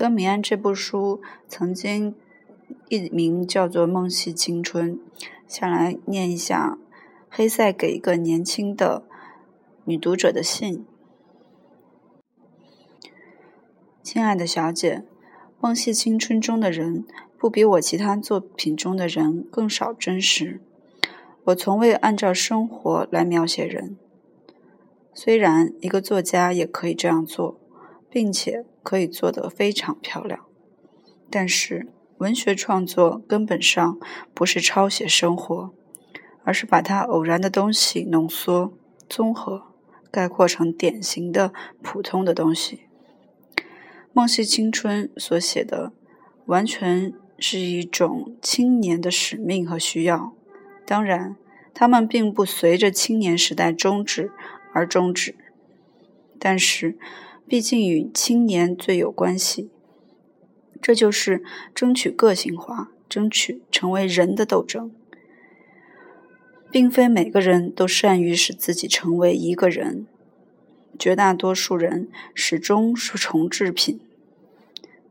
德米安这部书曾经译名叫做《梦系青春》，下来念一下黑塞给一个年轻的女读者的信：亲爱的小姐，《梦系青春》中的人不比我其他作品中的人更少真实。我从未按照生活来描写人，虽然一个作家也可以这样做，并且。可以做得非常漂亮，但是文学创作根本上不是抄写生活，而是把它偶然的东西浓缩、综合、概括成典型的普通的东西。梦系青春所写的，完全是一种青年的使命和需要。当然，他们并不随着青年时代终止而终止，但是。毕竟与青年最有关系，这就是争取个性化、争取成为人的斗争。并非每个人都善于使自己成为一个人，绝大多数人始终是重制品，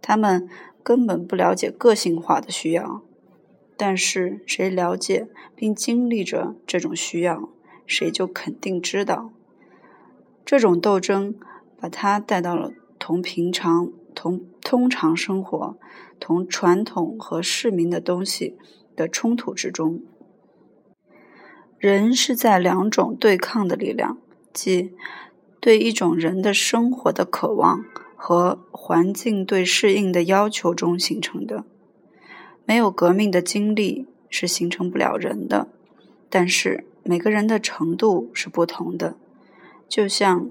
他们根本不了解个性化的需要。但是谁了解并经历着这种需要，谁就肯定知道这种斗争。把他带到了同平常、同通常生活、同传统和市民的东西的冲突之中。人是在两种对抗的力量，即对一种人的生活的渴望和环境对适应的要求中形成的。没有革命的经历是形成不了人的，但是每个人的程度是不同的，就像。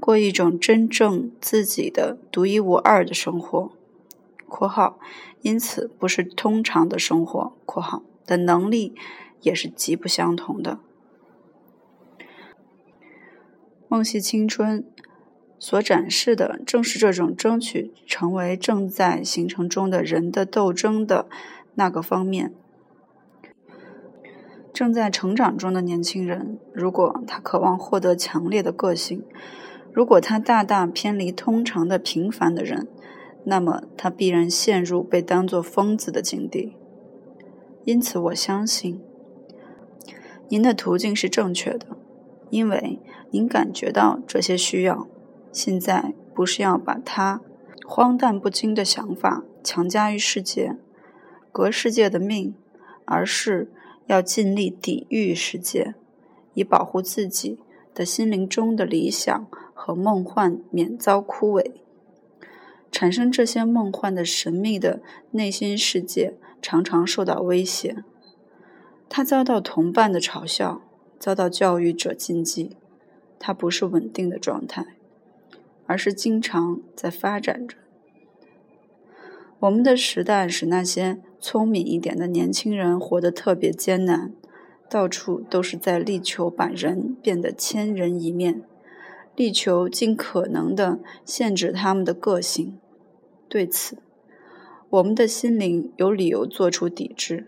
过一种真正自己的独一无二的生活（括号），因此不是通常的生活（括号）的能力也是极不相同的。梦系青春所展示的正是这种争取成为正在形成中的人的斗争的那个方面。正在成长中的年轻人，如果他渴望获得强烈的个性，如果他大大偏离通常的平凡的人，那么他必然陷入被当作疯子的境地。因此，我相信您的途径是正确的，因为您感觉到这些需要。现在不是要把他荒诞不经的想法强加于世界，革世界的命，而是要尽力抵御世界，以保护自己的心灵中的理想。和梦幻免遭枯萎，产生这些梦幻的神秘的内心世界常常受到威胁。他遭到同伴的嘲笑，遭到教育者禁忌。他不是稳定的状态，而是经常在发展着。我们的时代使那些聪明一点的年轻人活得特别艰难，到处都是在力求把人变得千人一面。力求尽可能的限制他们的个性，对此，我们的心灵有理由做出抵制。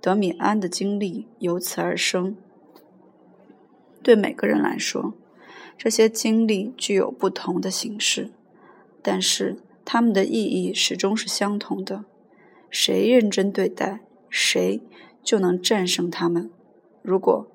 德米安的经历由此而生。对每个人来说，这些经历具有不同的形式，但是他们的意义始终是相同的。谁认真对待，谁就能战胜他们。如果